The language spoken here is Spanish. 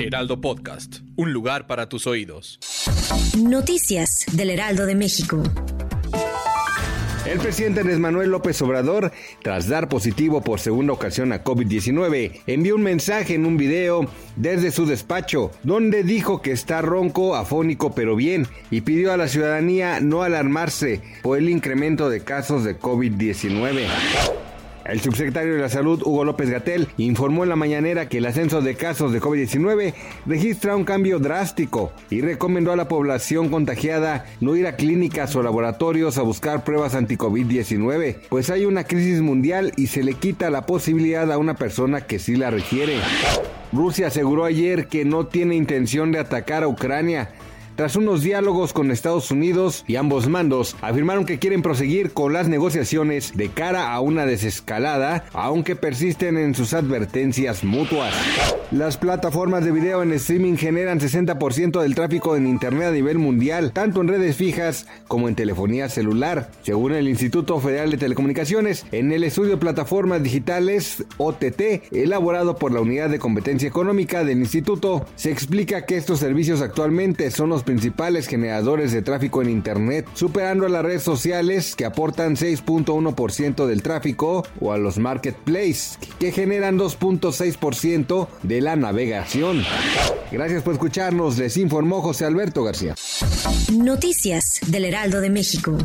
Heraldo Podcast, un lugar para tus oídos. Noticias del Heraldo de México. El presidente Andrés Manuel López Obrador, tras dar positivo por segunda ocasión a COVID-19, envió un mensaje en un video desde su despacho, donde dijo que está ronco, afónico, pero bien, y pidió a la ciudadanía no alarmarse por el incremento de casos de COVID-19. El subsecretario de la Salud, Hugo López Gatel, informó en la mañanera que el ascenso de casos de COVID-19 registra un cambio drástico y recomendó a la población contagiada no ir a clínicas o laboratorios a buscar pruebas anti-COVID-19, pues hay una crisis mundial y se le quita la posibilidad a una persona que sí la requiere. Rusia aseguró ayer que no tiene intención de atacar a Ucrania, tras unos diálogos con Estados Unidos y ambos mandos afirmaron que quieren proseguir con las negociaciones de cara a una desescalada, aunque persisten en sus advertencias mutuas. Las plataformas de video en streaming generan 60% del tráfico en Internet a nivel mundial, tanto en redes fijas como en telefonía celular. Según el Instituto Federal de Telecomunicaciones, en el estudio Plataformas Digitales OTT, elaborado por la Unidad de Competencia Económica del Instituto, se explica que estos servicios actualmente son los principales generadores de tráfico en Internet, superando a las redes sociales que aportan 6.1% del tráfico o a los marketplaces que generan 2.6% de la navegación. Gracias por escucharnos, les informó José Alberto García. Noticias del Heraldo de México.